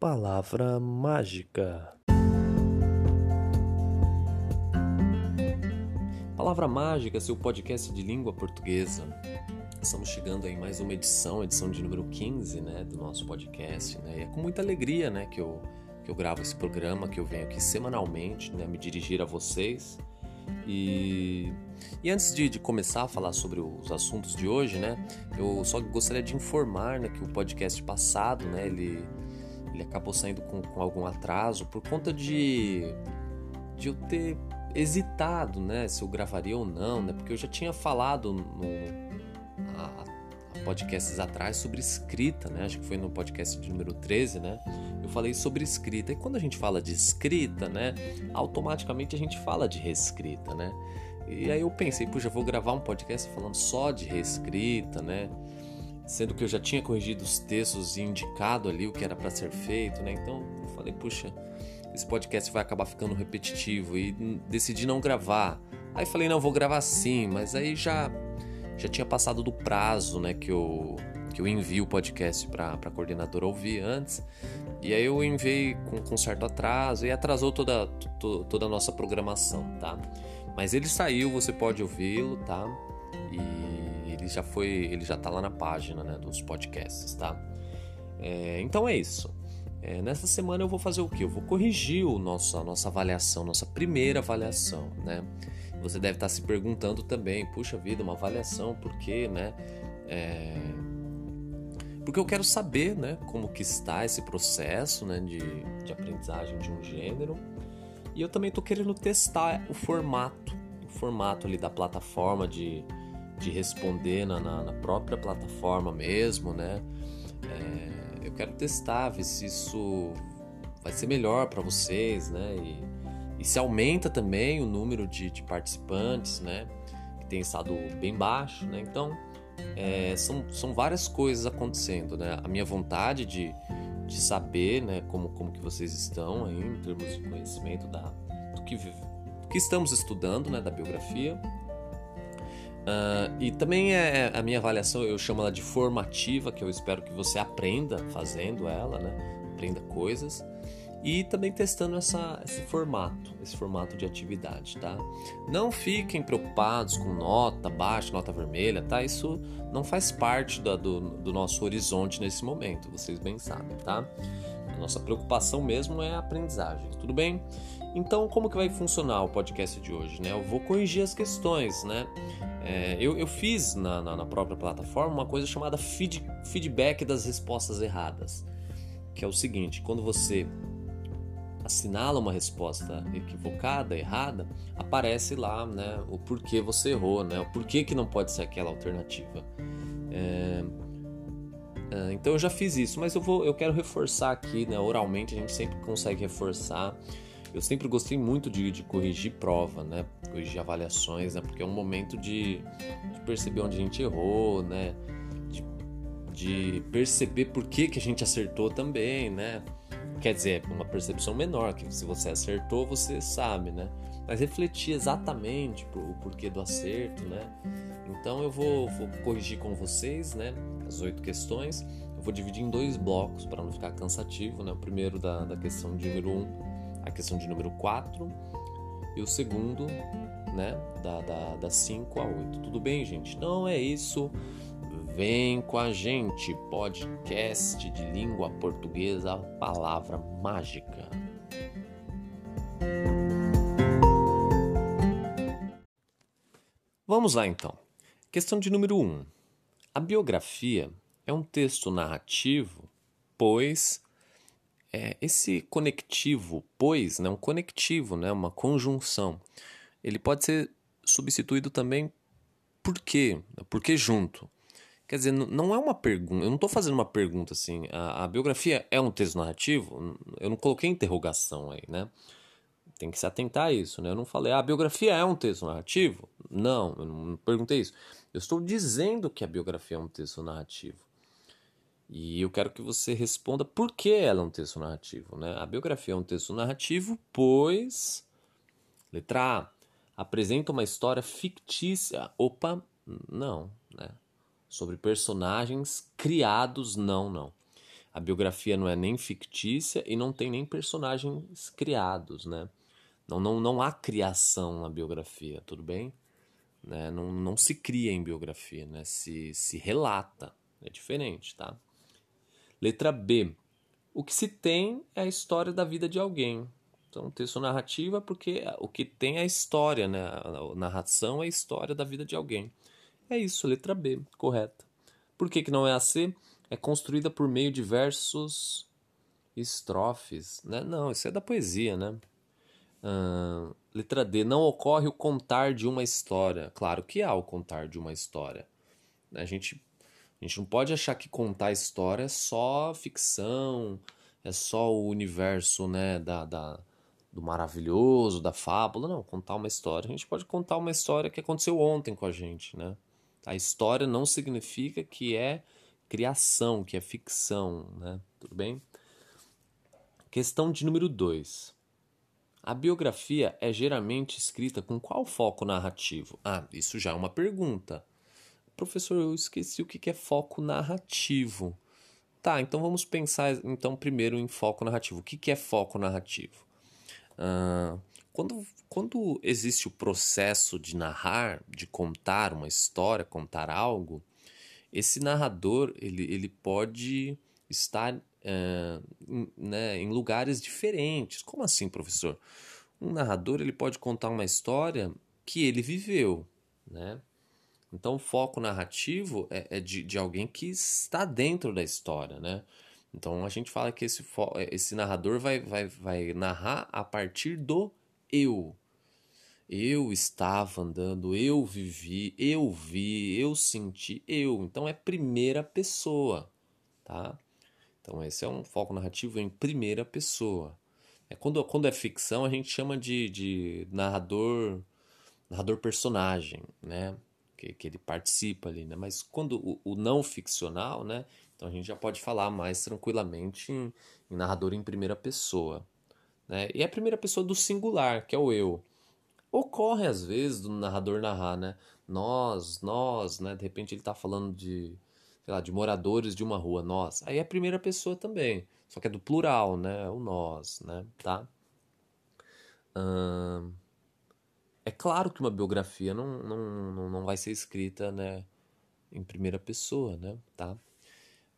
Palavra mágica. Palavra mágica, seu podcast de língua portuguesa. Estamos chegando em mais uma edição, edição de número 15, né, do nosso podcast, né? E é com muita alegria, né, que eu que eu gravo esse programa, que eu venho aqui semanalmente, né, me dirigir a vocês. E, e antes de, de, começar a falar sobre os assuntos de hoje, né, eu só gostaria de informar né, que o podcast passado, né, ele, ele acabou saindo com, com algum atraso por conta de, de eu ter hesitado, né, se eu gravaria ou não, né, porque eu já tinha falado no, há, podcasts atrás sobre escrita, né, acho que foi no podcast de número 13, né, eu falei sobre escrita. E quando a gente fala de escrita, né, automaticamente a gente fala de reescrita, né, e aí eu pensei, puxa, vou gravar um podcast falando só de reescrita, né, sendo que eu já tinha corrigido os textos e indicado ali o que era para ser feito, né, então eu falei, puxa, esse podcast vai acabar ficando repetitivo e decidi não gravar. Aí falei, não, vou gravar sim, mas aí já já tinha passado do prazo, né, que eu que eu envio o podcast para a coordenadora ouvir antes. E aí eu enviei com, com certo atraso e atrasou toda, to, toda a nossa programação, tá? Mas ele saiu, você pode ouvi-lo, tá? E ele já foi, ele já tá lá na página, né, dos podcasts, tá? É, então é isso. É, nessa semana eu vou fazer o que? Eu vou corrigir o nosso, a nossa avaliação, nossa primeira avaliação, né? Você deve estar se perguntando também, puxa vida, uma avaliação, por quê, né? É... Porque eu quero saber, né, como que está esse processo, né, de, de aprendizagem de um gênero. E eu também estou querendo testar o formato, o formato ali da plataforma de, de responder na, na, na própria plataforma mesmo, né? É eu quero testar, ver se isso vai ser melhor para vocês, né? E, e, se aumenta também o número de, de, participantes, né? Que tem estado bem baixo, né? Então, é, são, são várias coisas acontecendo, né? A minha vontade de, de saber, né? Como, como que vocês estão aí em termos de conhecimento da, do, que, do que estamos estudando, né? Da biografia Uh, e também é, é a minha avaliação, eu chamo ela de formativa, que eu espero que você aprenda fazendo ela, né? Aprenda coisas. E também testando essa, esse formato, esse formato de atividade, tá? Não fiquem preocupados com nota baixa, nota vermelha, tá? Isso não faz parte da, do, do nosso horizonte nesse momento, vocês bem sabem, tá? Nossa preocupação mesmo é a aprendizagem, tudo bem? Então, como que vai funcionar o podcast de hoje? Né? Eu vou corrigir as questões, né? É, eu, eu, fiz na, na, na, própria plataforma uma coisa chamada feed, feedback das respostas erradas, que é o seguinte: quando você assinala uma resposta equivocada, errada, aparece lá, né, o porquê você errou, né, o porquê que não pode ser aquela alternativa. É, é, então eu já fiz isso, mas eu vou, eu quero reforçar aqui, né, oralmente a gente sempre consegue reforçar eu sempre gostei muito de, de corrigir prova, né? Corrigir avaliações, né? Porque é um momento de, de perceber onde a gente errou, né? De, de, perceber por que, que a gente acertou também, né? Quer dizer, uma percepção menor, que se você acertou, você sabe, né? Mas refletir exatamente o porquê do acerto, né? Então eu vou, vou corrigir com vocês, né? As oito questões. Eu vou dividir em dois blocos para não ficar cansativo, né? O primeiro da, da questão de número 1 um, a questão de número 4 e o segundo, né, da, da, da 5 a 8. Tudo bem, gente? Não é isso. Vem com a gente, podcast de língua portuguesa, palavra mágica. Vamos lá então. Questão de número 1. Um. A biografia é um texto narrativo, pois é, esse conectivo, pois, né, um conectivo, né, uma conjunção, ele pode ser substituído também por quê? Por que junto? Quer dizer, não é uma pergunta, eu não estou fazendo uma pergunta assim, a, a, biografia é um texto narrativo? Eu não coloquei interrogação aí, né? Tem que se atentar a isso, né? Eu não falei, ah, a biografia é um texto narrativo? Não, eu não perguntei isso. Eu estou dizendo que a biografia é um texto narrativo. E eu quero que você responda por que ela é um texto narrativo. Né? A biografia é um texto narrativo, pois. Letra A. Apresenta uma história fictícia. Opa, não. Né? Sobre personagens criados, não, não. A biografia não é nem fictícia e não tem nem personagens criados, né? Não, não, não há criação na biografia, tudo bem? Né? Não, não se cria em biografia, né? Se, se relata. É diferente, tá? Letra B. O que se tem é a história da vida de alguém. Então, texto narrativo é porque o que tem é a história, né? A narração é a história da vida de alguém. É isso, letra B, correta. Por que, que não é a C? É construída por meio de versos estrofes, né? Não, isso é da poesia, né? Letra D. Não ocorre o contar de uma história. Claro que há o contar de uma história. A gente, a gente não pode achar que contar história é só ficção, é só o universo né, da, da, do maravilhoso, da fábula. Não, contar uma história. A gente pode contar uma história que aconteceu ontem com a gente. Né? A história não significa que é criação, que é ficção. Né? Tudo bem? Questão de número 2. A biografia é geralmente escrita com qual foco narrativo? Ah, isso já é uma pergunta. Professor, eu esqueci o que é foco narrativo. Tá, então vamos pensar então primeiro em foco narrativo. O que é foco narrativo? Ah, quando, quando existe o processo de narrar, de contar uma história, contar algo, esse narrador ele, ele pode estar é, né, em lugares diferentes. Como assim, professor? Um narrador ele pode contar uma história que ele viveu, né? Então, o foco narrativo é, é de, de alguém que está dentro da história, né? Então, a gente fala que esse, esse narrador vai, vai, vai narrar a partir do eu. Eu estava andando, eu vivi, eu vi, eu senti, eu. Então, é primeira pessoa, tá? Então, esse é um foco narrativo em primeira pessoa. É, quando, quando é ficção, a gente chama de, de narrador narrador personagem, né? Que, que ele participa ali, né? Mas quando o, o, não ficcional, né? Então a gente já pode falar mais tranquilamente em, em narrador em primeira pessoa. Né? E é a primeira pessoa do singular, que é o eu. Ocorre às vezes do narrador narrar, né? Nós, nós, né? De repente ele está falando de sei lá, de moradores de uma rua, nós. Aí é a primeira pessoa também, só que é do plural, né? O nós, né? Tá? Hum, é claro que uma biografia não, não, não vai ser escrita, né? Em primeira pessoa, né? Tá?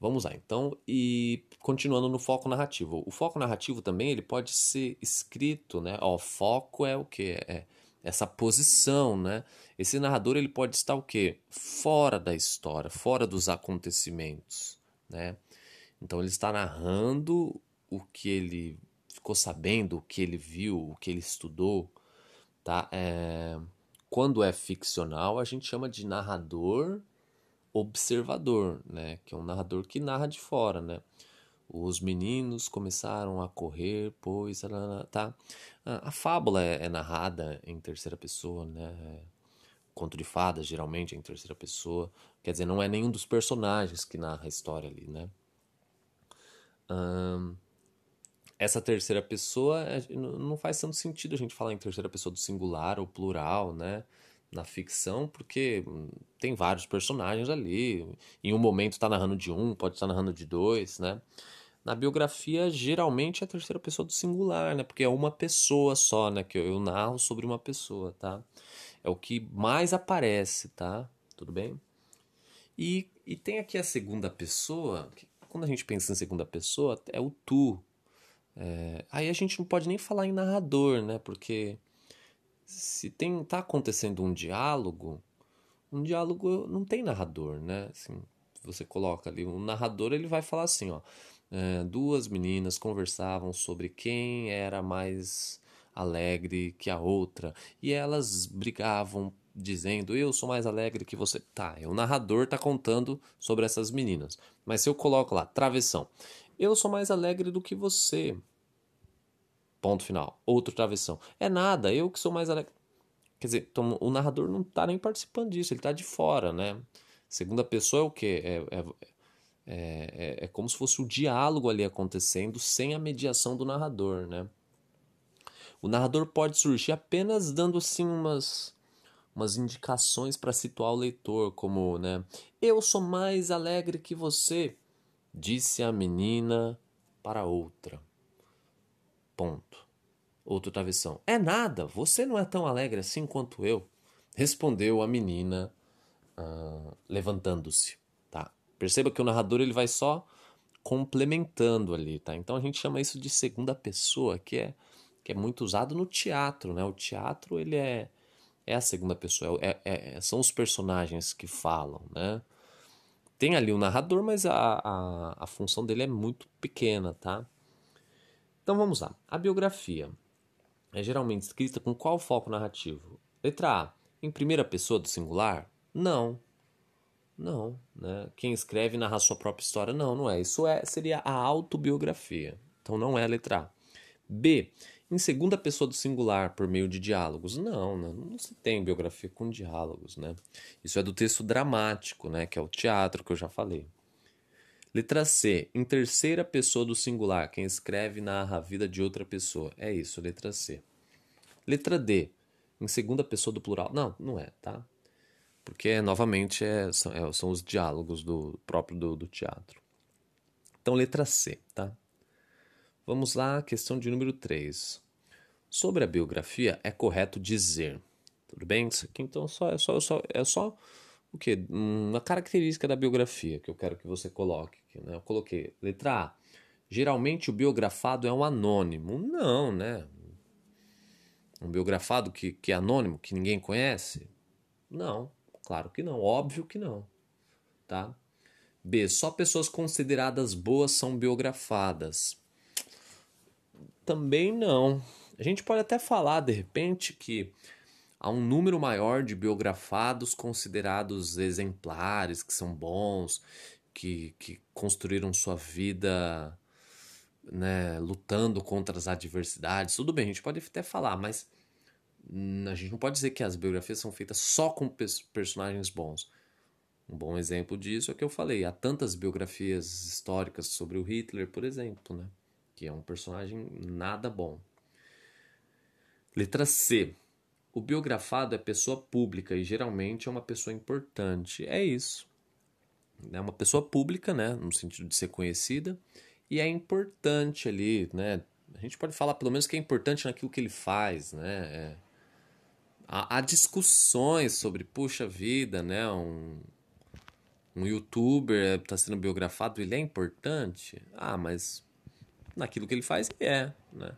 Vamos lá, então, e continuando no foco narrativo. O foco narrativo também ele pode ser escrito, né? Ó, foco é o que? É essa posição, né? Esse narrador ele pode estar o quê? Fora da história, fora dos acontecimentos, né? Então ele está narrando o que ele ficou sabendo, o que ele viu, o que ele estudou, tá? É... Quando é ficcional, a gente chama de narrador observador, né? Que é um narrador que narra de fora, né? Os meninos começaram a correr, pois. Tá? A, fábula é, é, narrada em terceira pessoa, né? Conto de fadas, geralmente, é em terceira pessoa. Quer dizer, não é nenhum dos personagens que narra a história ali, né? essa terceira pessoa é, não faz tanto sentido a gente falar em terceira pessoa do singular ou plural, né? na ficção, porque tem vários personagens ali. Em um momento está narrando de um, pode estar tá narrando de dois, né? Na biografia, geralmente é a terceira pessoa do singular, né? Porque é uma pessoa só, né? Que eu narro sobre uma pessoa, tá? É o que mais aparece, tá? Tudo bem? E, e tem aqui a segunda pessoa, quando a gente pensa em segunda pessoa, é o tu. É, aí a gente não pode nem falar em narrador, né? Porque se tem tá acontecendo um diálogo, um diálogo não tem narrador, né? Assim, você coloca ali um narrador, ele vai falar assim, ó é, duas meninas conversavam sobre quem era mais alegre que a outra e elas brigavam dizendo eu sou mais alegre que você. Tá, o narrador tá contando sobre essas meninas. Mas se eu coloco lá, travessão, eu sou mais alegre do que você. Ponto final. Outro travessão. É nada, eu que sou mais alegre. Quer dizer, o narrador não tá nem participando disso, ele tá de fora, né? Segunda pessoa é o quê? É, é, é, é, é, como se fosse o diálogo ali acontecendo sem a mediação do narrador, né? O narrador pode surgir apenas dando assim umas umas indicações para situar o leitor, como, né, eu sou mais alegre que você. Disse a menina para outra. Ponto. Outro travessão. É nada, você não é tão alegre assim quanto eu. Respondeu a menina, uh, levantando-se. Perceba que o narrador ele vai só complementando ali, tá? Então a gente chama isso de segunda pessoa, que é que é muito usado no teatro, né? O teatro ele é é a segunda pessoa, é, é, são os personagens que falam, né? Tem ali o narrador, mas a, a, a função dele é muito pequena, tá? Então vamos lá. A biografia é geralmente escrita com qual foco narrativo? Letra A. Em primeira pessoa do singular? Não. Não. Né? Quem escreve narra sua própria história? Não, não é. Isso é, seria a autobiografia. Então não é a letra A. B. Em segunda pessoa do singular, por meio de diálogos? Não, não, não se tem biografia com diálogos. Né? Isso é do texto dramático, né? que é o teatro que eu já falei. Letra C. Em terceira pessoa do singular, quem escreve narra a vida de outra pessoa. É isso, letra C. Letra D. Em segunda pessoa do plural. Não, não é, tá? Porque, novamente, é, são, é, são, os diálogos do próprio do, do teatro. Então, letra C, tá? Vamos lá, questão de número 3. Sobre a biografia, é correto dizer. Tudo bem? Isso aqui, então, só, é só, só, é só o quê? Uma característica da biografia que eu quero que você coloque. Né? Eu coloquei letra A. Geralmente o biografado é um anônimo. Não, né? Um biografado que, que é anônimo, que ninguém conhece? Não, claro que não. Óbvio que não. Tá? B. Só pessoas consideradas boas são biografadas. Também não. A gente pode até falar, de repente, que há um número maior de biografados considerados exemplares, que são bons, que, que construíram sua vida né, lutando contra as adversidades. Tudo bem, a gente pode até falar, mas a gente não pode dizer que as biografias são feitas só com personagens bons. Um bom exemplo disso é que eu falei. Há tantas biografias históricas sobre o Hitler, por exemplo, né? que é um personagem nada bom. Letra C. O biografado é pessoa pública e geralmente é uma pessoa importante. É isso. É uma pessoa pública, né, no sentido de ser conhecida, e é importante ali, né? A gente pode falar pelo menos que é importante naquilo que ele faz, né? É. Há, há, discussões sobre, puxa vida, né? Um, um youtuber está sendo biografado, ele é importante? Ah, mas naquilo que ele faz, ele é, né?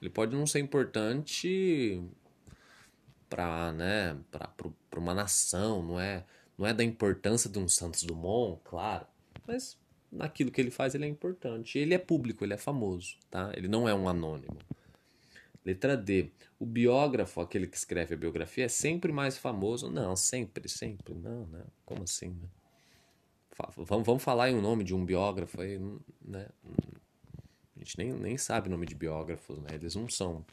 Ele pode não ser importante para né, para uma nação, não é, não é da importância de um Santos Dumont, claro, mas naquilo que ele faz ele é importante. Ele é público, ele é famoso, tá? Ele não é um anônimo. Letra D. O biógrafo, aquele que escreve a biografia, é sempre mais famoso? Não, sempre, sempre. Não, né? Como assim, né? Vamos, vamos falar em um nome de um biógrafo aí, né? A gente nem, nem sabe o nome de biógrafos, né? Eles não são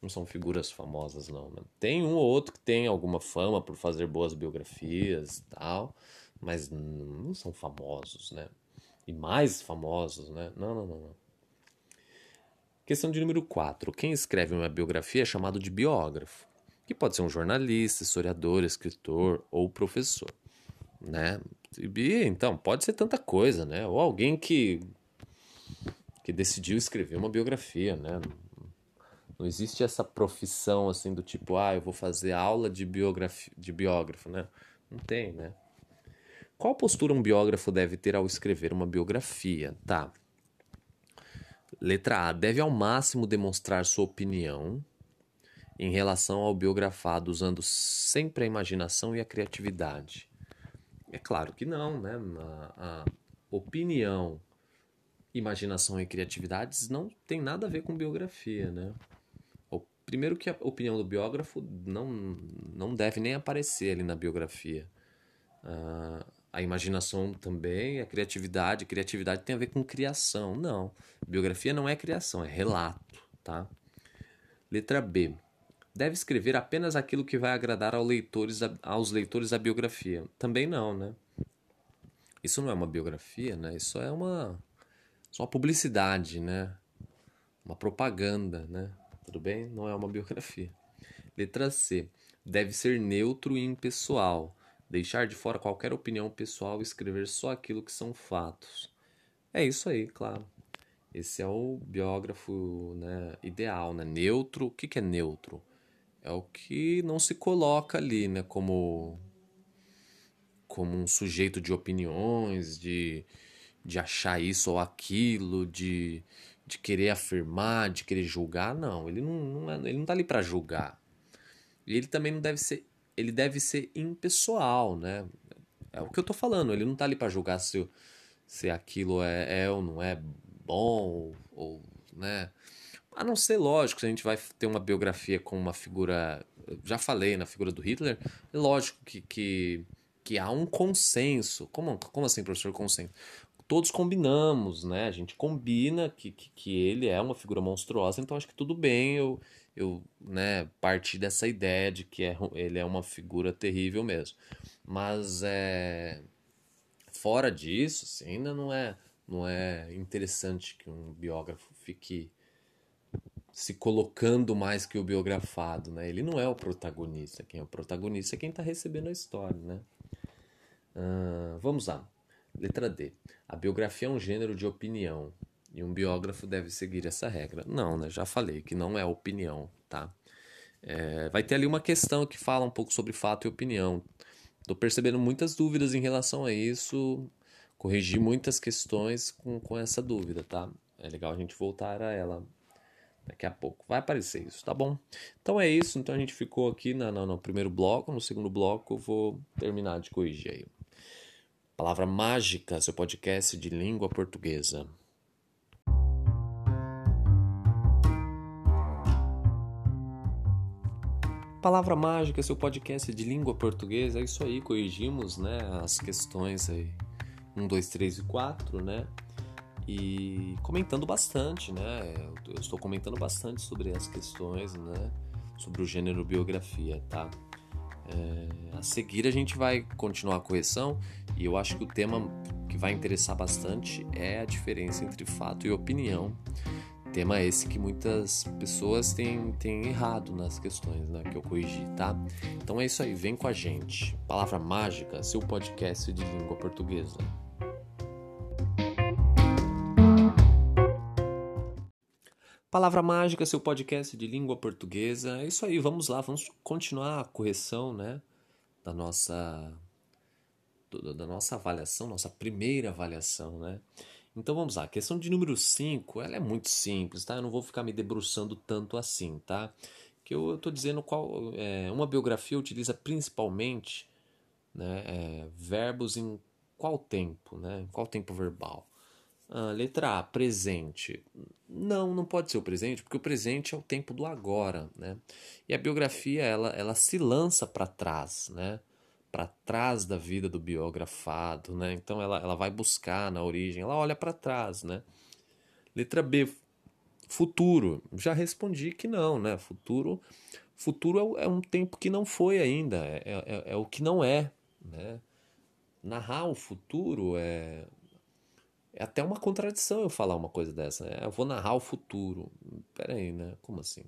não são figuras famosas, não. Né? Tem um ou outro que tem alguma fama por fazer boas biografias e tal, mas não são famosos, né? E mais famosos, né? Não, não, não. não. Questão de número 4. Quem escreve uma biografia é chamado de biógrafo, que pode ser um jornalista, historiador, escritor ou professor, né? E, então, pode ser tanta coisa, né? Ou alguém que que decidiu escrever uma biografia, né? Não existe essa profissão assim do tipo, ah, eu vou fazer aula de biografia, de biógrafo, né? Não tem, né? Qual postura um biógrafo deve ter ao escrever uma biografia? Tá. Letra A. Deve ao máximo demonstrar sua opinião em relação ao biografado, usando sempre a imaginação e a criatividade. É claro que não, né? A, a opinião, imaginação e criatividades não tem nada a ver com biografia, né? Primeiro que a opinião do biógrafo não, não deve nem aparecer ali na biografia. Uh, a imaginação também, a criatividade. Criatividade tem a ver com criação. Não. Biografia não é criação, é relato. Tá? Letra B. Deve escrever apenas aquilo que vai agradar aos leitores, aos leitores da biografia. Também não, né? Isso não é uma biografia, né? Isso é uma, só uma publicidade, né? Uma propaganda, né? Tudo bem? Não é uma biografia. Letra C. Deve ser neutro e impessoal. Deixar de fora qualquer opinião pessoal e escrever só aquilo que são fatos. É isso aí, claro. Esse é o biógrafo né, ideal, né? Neutro. O que, que é neutro? É o que não se coloca ali, né? Como, como um sujeito de opiniões, de, de achar isso ou aquilo, de, de querer afirmar, de querer julgar. Não, ele não, não, é, ele não tá ali para julgar. E ele também não deve ser. Ele deve ser impessoal, né? É o que eu tô falando. Ele não tá ali para julgar se, se aquilo é, é ou não é bom, ou, né? A não ser, lógico, se a gente vai ter uma biografia com uma figura. Já falei na figura do Hitler, é lógico que, que, que há um consenso. Como, como assim, professor, consenso? Todos combinamos, né? A gente combina que, que, que ele é uma figura monstruosa, então acho que tudo bem eu, eu né, partir dessa ideia de que é, ele é uma figura terrível mesmo. Mas é, fora disso, assim, ainda não é não é interessante que um biógrafo fique se colocando mais que o biografado, né? Ele não é o protagonista. Quem é o protagonista é quem está recebendo a história, né? Uh, vamos lá. Letra D. A biografia é um gênero de opinião e um biógrafo deve seguir essa regra. Não, né? Já falei que não é opinião, tá? É, vai ter ali uma questão que fala um pouco sobre fato e opinião. Estou percebendo muitas dúvidas em relação a isso corrigir muitas questões com, com essa dúvida, tá? É legal a gente voltar a ela daqui a pouco. Vai aparecer isso, tá bom? Então é isso. Então a gente ficou aqui na, no, no primeiro bloco. No segundo bloco vou terminar de corrigir aí. Palavra mágica, seu podcast de língua portuguesa. Palavra mágica, seu podcast de língua portuguesa. É isso aí, corrigimos, né, as questões aí 1, 2, 3 e 4, né? E comentando bastante, né? Eu estou comentando bastante sobre as questões, né? Sobre o gênero biografia, tá? É, a seguir a gente vai continuar a correção e eu acho que o tema que vai interessar bastante é a diferença entre fato e opinião. Tema esse que muitas pessoas têm, têm errado nas questões né, que eu corrigi, tá? Então é isso aí, vem com a gente. Palavra mágica, seu podcast de língua portuguesa. Palavra Mágica, seu podcast de língua portuguesa. É isso aí, vamos lá, vamos continuar a correção, né, da nossa da nossa avaliação, nossa primeira avaliação, né? Então vamos lá, a questão de número 5, ela é muito simples, tá? Eu não vou ficar me debruçando tanto assim, tá? Que eu estou dizendo qual é, uma biografia utiliza principalmente né, é, verbos em qual tempo, né? Qual tempo verbal? Ah, letra A, presente. Não, não pode ser o presente, porque o presente é o tempo do agora, né? E a biografia, ela, ela se lança para trás, né? Para trás da vida do biografado, né? Então ela, ela vai buscar na origem, ela olha para trás, né? Letra B, futuro. Já respondi que não, né? Futuro, futuro é, é um tempo que não foi ainda, é, é, é o que não é, né? Narrar o futuro é é até uma contradição eu falar uma coisa dessa. Né? Eu vou narrar o futuro. Pera aí, né? Como assim?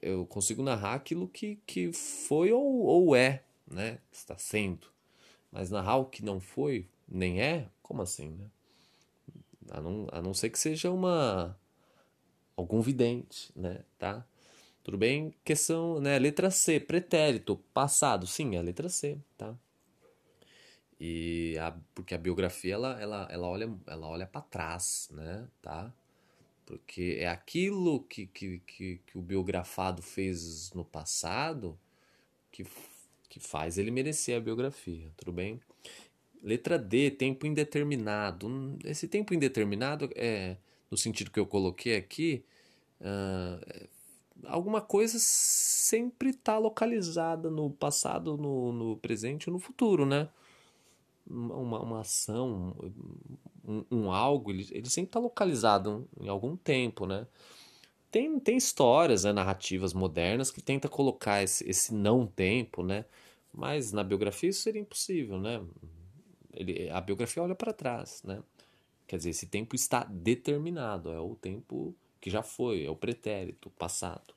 Eu consigo narrar aquilo que, que foi ou, ou é, né? Está sendo. Mas narrar o que não foi, nem é? Como assim, né? A não, a não ser que seja uma algum vidente, né? Tá? Tudo bem? Questão, né? Letra C, pretérito, passado. Sim, é a letra C, tá? E a, porque a biografia ela, ela, ela olha, ela olha para trás, né? Tá? Porque é aquilo que, que, que, que o biografado fez no passado que, que faz ele merecer a biografia, tudo bem? Letra D, tempo indeterminado. Esse tempo indeterminado é, no sentido que eu coloquei aqui, uh, alguma coisa sempre está localizada no passado, no, no presente e no futuro, né? uma, uma ação, um, um algo, ele, ele sempre está localizado em algum tempo, né? Tem, tem histórias, né, narrativas modernas que tenta colocar esse, esse não tempo, né? Mas na biografia isso seria impossível, né? Ele, a biografia olha para trás, né? Quer dizer, esse tempo está determinado, é o tempo que já foi, é o pretérito, passado.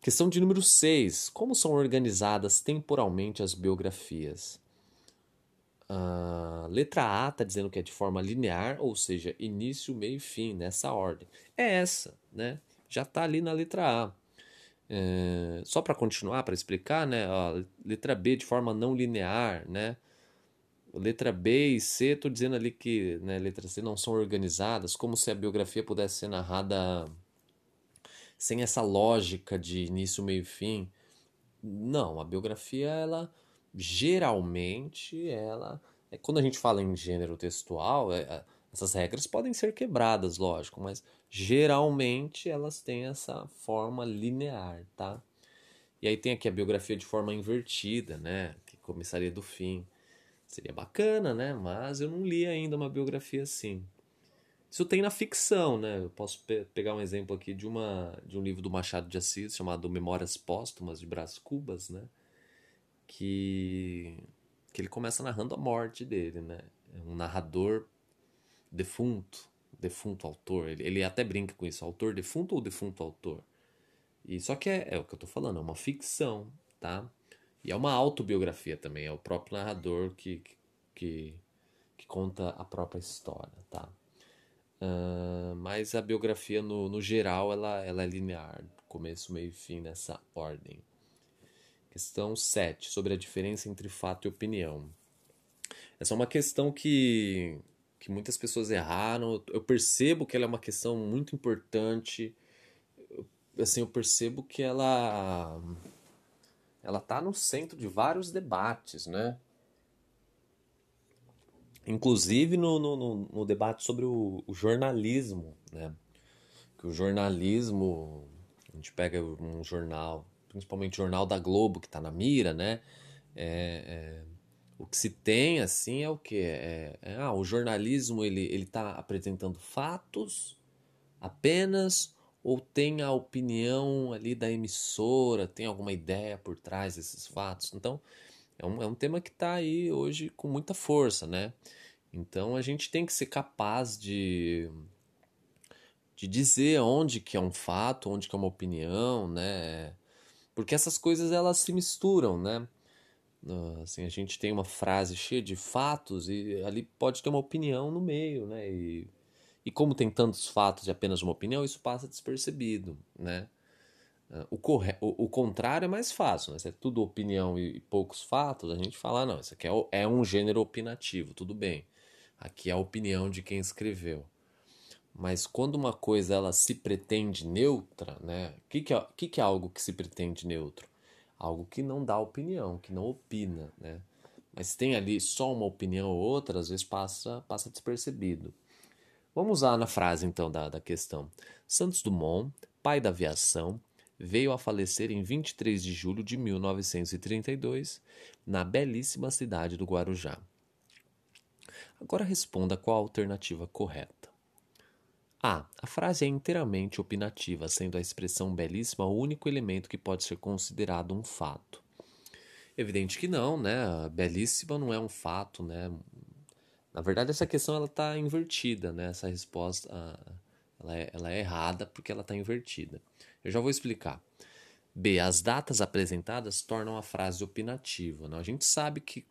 Questão de número 6. Como são organizadas temporalmente as biografias? A letra A está dizendo que é de forma linear, ou seja, início, meio e fim, nessa ordem. É essa, né? Já está ali na letra A. É, só para continuar, para explicar, né? A letra B de forma não linear, né? Letra B e C, estou dizendo ali que né, letra C não são organizadas, como se a biografia pudesse ser narrada sem essa lógica de início, meio e fim. Não, a biografia, ela geralmente, ela. É, quando a gente fala em gênero textual, é, é, essas regras podem ser quebradas, lógico, mas geralmente elas têm essa forma linear, tá? E aí tem aqui a biografia de forma invertida, né? Que começaria do fim. Seria bacana, né? Mas eu não li ainda uma biografia assim. Isso tem na ficção, né? Eu posso pe pegar um exemplo aqui de, uma, de um livro do Machado de Assis chamado Memórias Póstumas de Brás Cubas, né? Que, que ele começa narrando a morte dele, né? É um narrador defunto, defunto autor. Ele, ele até brinca com isso, autor defunto ou defunto autor? E só que é, é o que eu tô falando, é uma ficção, tá? E é uma autobiografia também, é o próprio narrador que, que, que conta a própria história, tá? Uh, mas a biografia, no, no geral, ela, ela é linear, começo, meio e fim nessa ordem. Questão 7, sobre a diferença entre fato e opinião. Essa é uma questão que, que muitas pessoas erraram. Eu percebo que ela é uma questão muito importante. Assim, eu percebo que ela ela está no centro de vários debates, né? inclusive no, no, no, debate sobre o, o, jornalismo, né? Que o jornalismo, a gente pega um jornal, principalmente o jornal da Globo, que está na mira, né? É, é, o que se tem, assim, é o que? É, é, ah, o jornalismo, ele está apresentando fatos apenas ou tem a opinião ali da emissora, tem alguma ideia por trás desses fatos? Então, é um, é um tema que está aí hoje com muita força, né? Então a gente tem que ser capaz de, de dizer onde que é um fato, onde que é uma opinião, né? Porque essas coisas elas se misturam, né? Assim, a gente tem uma frase cheia de fatos e ali pode ter uma opinião no meio, né? E, e como tem tantos fatos e apenas uma opinião, isso passa despercebido, né? O, corre... o, o contrário é mais fácil, né? Se é tudo opinião e, poucos fatos, a gente fala, não, isso aqui é, é um gênero opinativo, tudo bem. Aqui é a opinião de quem escreveu. Mas quando uma coisa ela se pretende neutra, né? O que, que, é, que, que é algo que se pretende neutro? Algo que não dá opinião, que não opina, né? Mas tem ali só uma opinião ou outra, às vezes passa, passa despercebido. Vamos lá na frase então da, da questão. Santos Dumont, pai da aviação, veio a falecer em 23 de julho de 1932, na belíssima cidade do Guarujá. Agora responda qual a alternativa correta. A. A frase é inteiramente opinativa, sendo a expressão belíssima o único elemento que pode ser considerado um fato. Evidente que não, né? Belíssima não é um fato, né? Na verdade, essa questão ela está invertida, né? Essa resposta ela é, ela é errada porque ela está invertida. Eu já vou explicar. B. As datas apresentadas tornam a frase opinativa. Né? A gente sabe que,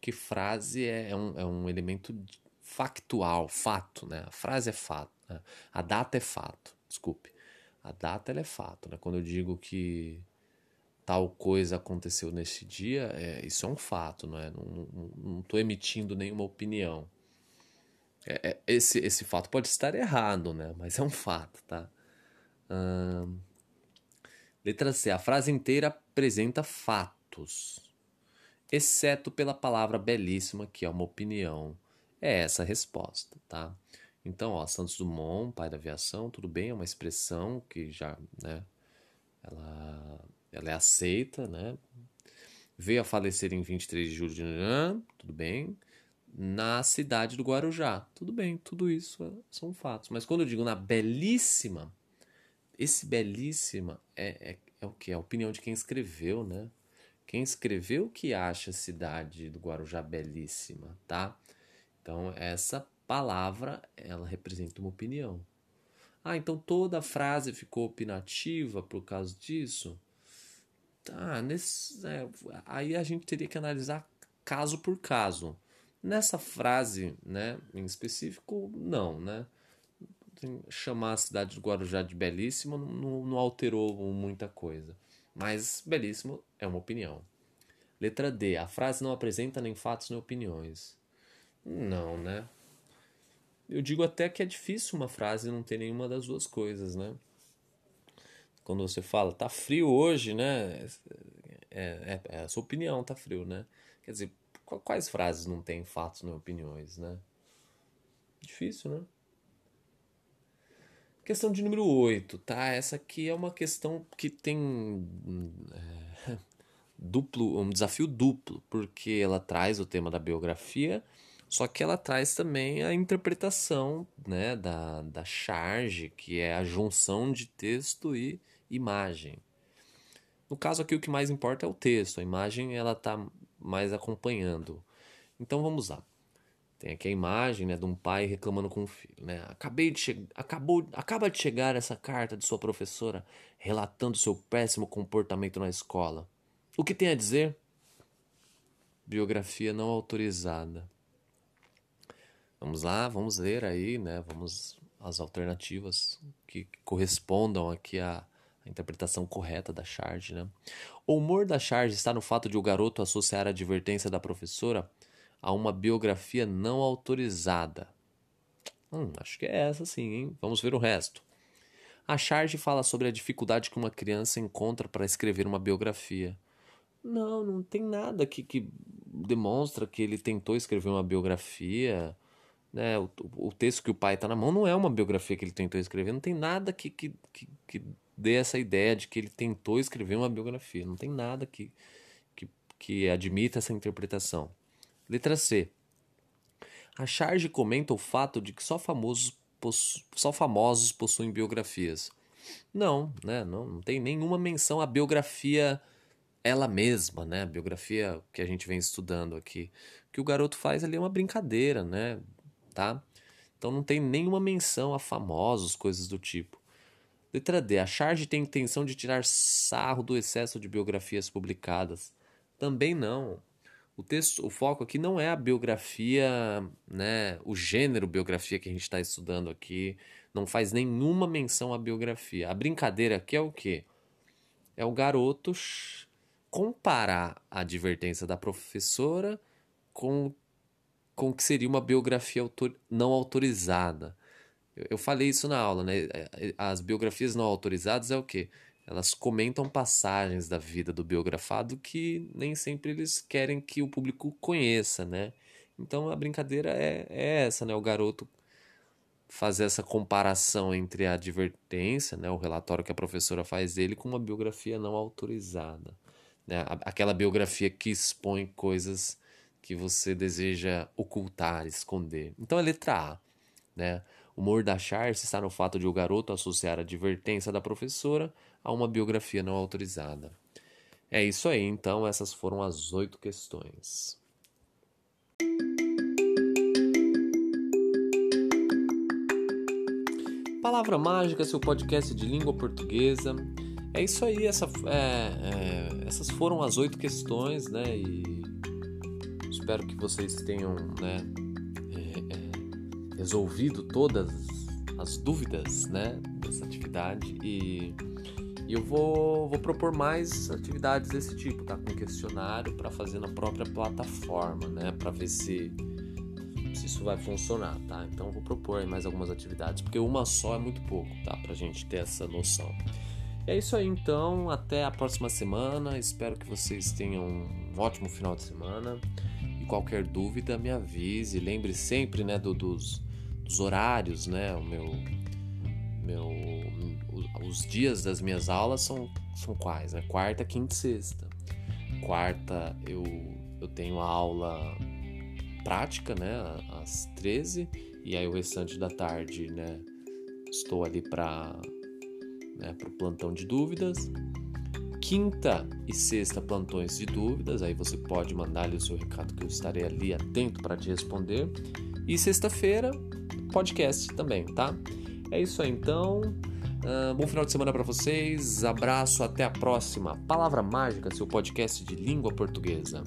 que frase é, é um, é um elemento factual, fato. Né? A frase é fato. Né? A data é fato. Desculpe. A data é fato. Né? Quando eu digo que tal coisa aconteceu nesse dia, é, isso é um fato, não é? Não estou emitindo nenhuma opinião. É, é, esse, esse fato pode estar errado, né? Mas é um fato, tá? Hum, letra C. A frase inteira apresenta fatos, exceto pela palavra belíssima, que é uma opinião. É essa a resposta, tá? Então, ó, Santos Dumont, pai da aviação, tudo bem, é uma expressão que já, né, ela, ela é aceita, né? Veio a falecer em 23 de julho de... Tudo bem na cidade do Guarujá. Tudo bem, tudo isso são fatos. Mas quando eu digo na belíssima, esse belíssima é, é, é o que? É a opinião de quem escreveu, né? Quem escreveu que acha a cidade do Guarujá belíssima, tá? Então, essa palavra, ela representa uma opinião. Ah, então toda a frase ficou opinativa por causa disso? Tá, nesse, é, aí a gente teria que analisar caso por caso Nessa frase, né, em específico, não, né? Chamar a cidade de Guarujá de belíssimo não, não alterou muita coisa. Mas belíssimo é uma opinião. Letra D. A frase não apresenta nem fatos nem opiniões. Não, né? Eu digo até que é difícil uma frase não ter nenhuma das duas coisas, né? Quando você fala, tá frio hoje, né? É, é, é a sua opinião, tá frio, né? Quer dizer, quais frases não têm fatos nem opiniões, né? Difícil, né? Questão de número 8, tá? Essa aqui é uma questão que tem é, duplo, um desafio duplo, porque ela traz o tema da biografia, só que ela traz também a interpretação né, da, da charge, que é a junção de texto e imagem. No caso aqui o que mais importa é o texto, a imagem ela está mais acompanhando. Então vamos lá. Tem aqui a imagem né, de um pai reclamando com o filho. Né? Acabei de acabou, acaba de chegar essa carta de sua professora relatando seu péssimo comportamento na escola. O que tem a dizer? Biografia não autorizada. Vamos lá, vamos ler aí, né? Vamos as alternativas que correspondam aqui à, interpretação correta da charge, né? O humor da charge está no fato de o garoto associar a advertência da professora a uma biografia não autorizada. Hum, acho que é essa sim, hein? Vamos ver o resto. A charge fala sobre a dificuldade que uma criança encontra para escrever uma biografia. Não, não tem nada que, que demonstra que ele tentou escrever uma biografia. Né? O, o texto que o pai está na mão não é uma biografia que ele tentou escrever. Não tem nada que, que, que, que dê essa ideia de que ele tentou escrever uma biografia. Não tem nada que, que, que admita essa interpretação. Letra C. A charge comenta o fato de que só famosos, só famosos possuem biografias. Não, né? não, não tem nenhuma menção à biografia ela mesma, né? A biografia que a gente vem estudando aqui. O que o garoto faz ali é uma brincadeira, né? Tá? Então não tem nenhuma menção a famosos, coisas do tipo. Letra D. A charge tem intenção de tirar sarro do excesso de biografias publicadas. Também não. O texto, o foco aqui não é a biografia, né, o gênero biografia que a gente está estudando aqui. Não faz nenhuma menção à biografia. A brincadeira aqui é o quê? É o garoto comparar a advertência da professora com com o que seria uma biografia autor, não autorizada. Eu, eu, falei isso na aula, né? É, é, as biografias não autorizadas é o quê? Elas comentam passagens da vida do biografado que nem sempre eles querem que o público conheça, né? Então a brincadeira é, é essa, né? O garoto fazer essa comparação entre a advertência, né? O relatório que a professora faz dele com uma biografia não autorizada né? aquela biografia que expõe coisas que você deseja ocultar, esconder. Então é letra A. Né? O humor da Charles está no fato de o garoto associar a advertência da professora a uma biografia não autorizada. É isso aí, então essas foram as oito questões. Palavra Mágica, seu podcast de língua portuguesa. É isso aí, essa, é, é, essas foram as oito questões, né? E espero que vocês tenham né, é, é, resolvido todas as dúvidas né, dessa atividade e, e eu vou, vou propor mais atividades desse tipo, tá? Com questionário para fazer na própria plataforma, né? Para ver se, se isso vai funcionar, tá? Então eu vou propor mais algumas atividades, porque uma só é muito pouco, tá? Pra gente ter essa noção. É isso aí então, até a próxima semana. Espero que vocês tenham um ótimo final de semana. Qualquer dúvida, me avise. Lembre sempre, né, do, dos, dos horários, né? O meu, meu, os dias das minhas aulas são, são quais? Né? Quarta, quinta e sexta. Quarta eu, eu tenho a aula prática, né, às 13 e aí o restante da tarde, né, estou ali para né, o plantão de dúvidas. Quinta e sexta, plantões de dúvidas. Aí você pode mandar ali o seu recado que eu estarei ali atento para te responder. E sexta-feira, podcast também, tá? É isso aí então. Uh, bom final de semana para vocês. Abraço, até a próxima. Palavra Mágica, seu podcast de língua portuguesa.